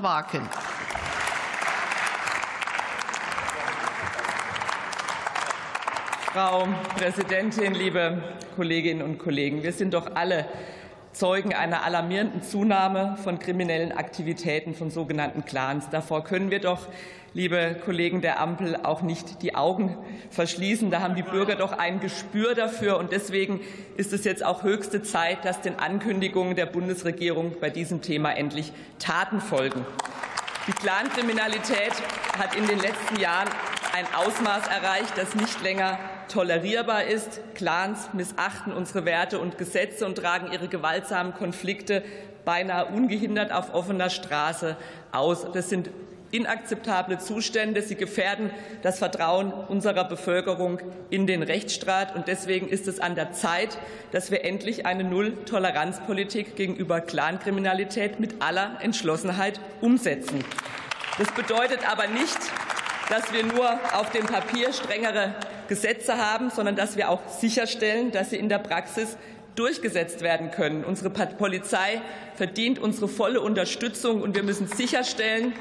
Waken. Frau Präsidentin, liebe Kolleginnen und Kollegen! Wir sind doch alle Zeugen einer alarmierenden Zunahme von kriminellen Aktivitäten von sogenannten Clans. Davor können wir doch, liebe Kollegen der Ampel, auch nicht die Augen verschließen. Da haben die Bürger doch ein Gespür dafür. Und deswegen ist es jetzt auch höchste Zeit, dass den Ankündigungen der Bundesregierung bei diesem Thema endlich Taten folgen. Die Clankriminalität hat in den letzten Jahren ein Ausmaß erreicht, das nicht länger tolerierbar ist. Clans missachten unsere Werte und Gesetze und tragen ihre gewaltsamen Konflikte beinahe ungehindert auf offener Straße aus. Das sind inakzeptable Zustände. Sie gefährden das Vertrauen unserer Bevölkerung in den Rechtsstaat. Und deswegen ist es an der Zeit, dass wir endlich eine Null-Toleranz-Politik gegenüber Clankriminalität mit aller Entschlossenheit umsetzen. Das bedeutet aber nicht, dass wir nur auf dem Papier strengere Gesetze haben, sondern dass wir auch sicherstellen, dass sie in der Praxis durchgesetzt werden können. Unsere Polizei verdient unsere volle Unterstützung, und wir müssen sicherstellen,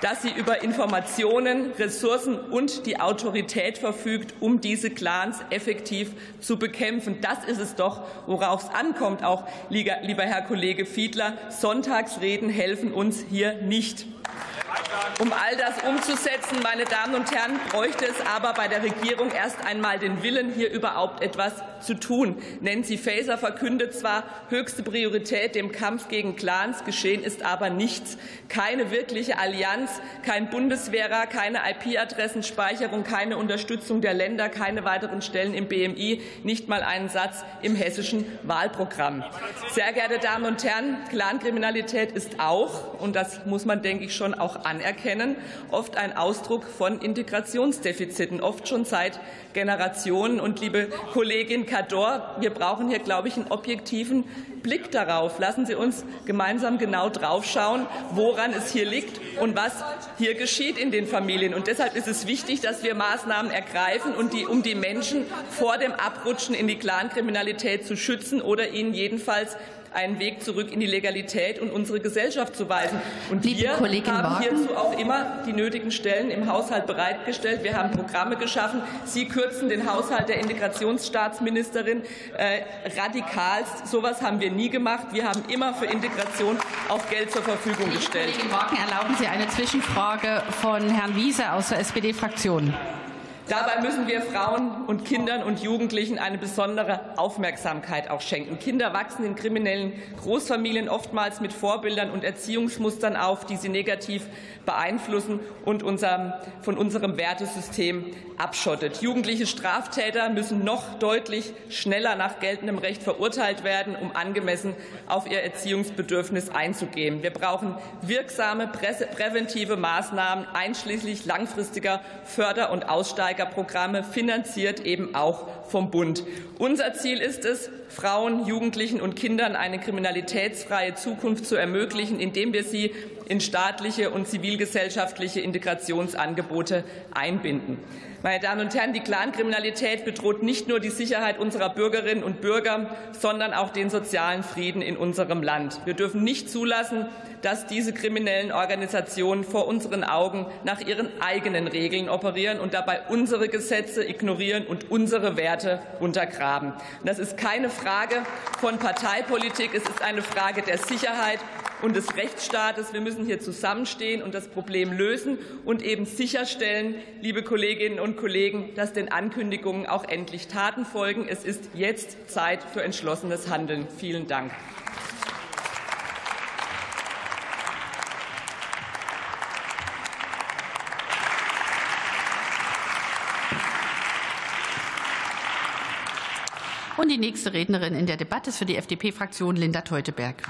dass sie über Informationen, Ressourcen und die Autorität verfügt, um diese Clans effektiv zu bekämpfen. Das ist es doch, worauf es ankommt, auch lieber Herr Kollege Fiedler. Sonntagsreden helfen uns hier nicht. Um all das umzusetzen, meine Damen und Herren, bräuchte es aber bei der Regierung erst einmal den Willen, hier überhaupt etwas zu tun. Nancy Faeser verkündet zwar höchste Priorität dem Kampf gegen Clans, geschehen ist aber nichts. Keine wirkliche Allianz, kein Bundeswehrer, keine IP-Adressenspeicherung, keine Unterstützung der Länder, keine weiteren Stellen im BMI, nicht mal einen Satz im hessischen Wahlprogramm. Sehr geehrte Damen und Herren, Clankriminalität ist auch, und das muss man, denke ich, schon auch anerkennen, oft ein Ausdruck von Integrationsdefiziten, oft schon seit Generationen. Und liebe Kollegin Cador, wir brauchen hier, glaube ich, einen objektiven Blick darauf. Lassen Sie uns gemeinsam genau draufschauen, woran es hier liegt und was hier geschieht in den Familien. Und deshalb ist es wichtig, dass wir Maßnahmen ergreifen, und die, um die Menschen vor dem Abrutschen in die Clankriminalität zu schützen oder ihnen jedenfalls einen Weg zurück in die Legalität und unsere Gesellschaft zu weisen. Und Liebe wir Kollegin haben Wagen. hierzu auch immer die nötigen Stellen im Haushalt bereitgestellt. Wir haben Programme geschaffen. Sie kürzen den Haushalt der Integrationsstaatsministerin äh, radikalst. So etwas haben wir nie gemacht. Wir haben immer für Integration auch Geld zur Verfügung gestellt. Kollegin Wagen, erlauben Sie eine Zwischenfrage von Herrn Wiese aus der SPD-Fraktion. Dabei müssen wir Frauen und Kindern und Jugendlichen eine besondere Aufmerksamkeit auch schenken. Kinder wachsen in kriminellen Großfamilien oftmals mit Vorbildern und Erziehungsmustern auf, die sie negativ beeinflussen und unserem, von unserem Wertesystem abschottet. Jugendliche Straftäter müssen noch deutlich schneller nach geltendem Recht verurteilt werden, um angemessen auf ihr Erziehungsbedürfnis einzugehen. Wir brauchen wirksame präventive Maßnahmen, einschließlich langfristiger Förder- und Aussteigerprogramme, finanziert eben auch vom Bund. Unser Ziel ist es, Frauen, Jugendlichen und Kindern eine kriminalitätsfreie Zukunft zu ermöglichen, indem wir sie in staatliche und zivilgesellschaftliche Integrationsangebote einbinden. Meine Damen und Herren, die Clankriminalität bedroht nicht nur die Sicherheit unserer Bürgerinnen und Bürger, sondern auch den sozialen Frieden in unserem Land. Wir dürfen nicht zulassen, dass diese kriminellen Organisationen vor unseren Augen nach ihren eigenen Regeln operieren und dabei unsere Gesetze ignorieren und unsere Werte untergraben. Das ist keine Frage von Parteipolitik, es ist eine Frage der Sicherheit und des Rechtsstaates. Wir müssen hier zusammenstehen und das Problem lösen und eben sicherstellen, liebe Kolleginnen und Kollegen, dass den Ankündigungen auch endlich Taten folgen. Es ist jetzt Zeit für entschlossenes Handeln. Vielen Dank. Und die nächste Rednerin in der Debatte ist für die FDP-Fraktion Linda Teuteberg.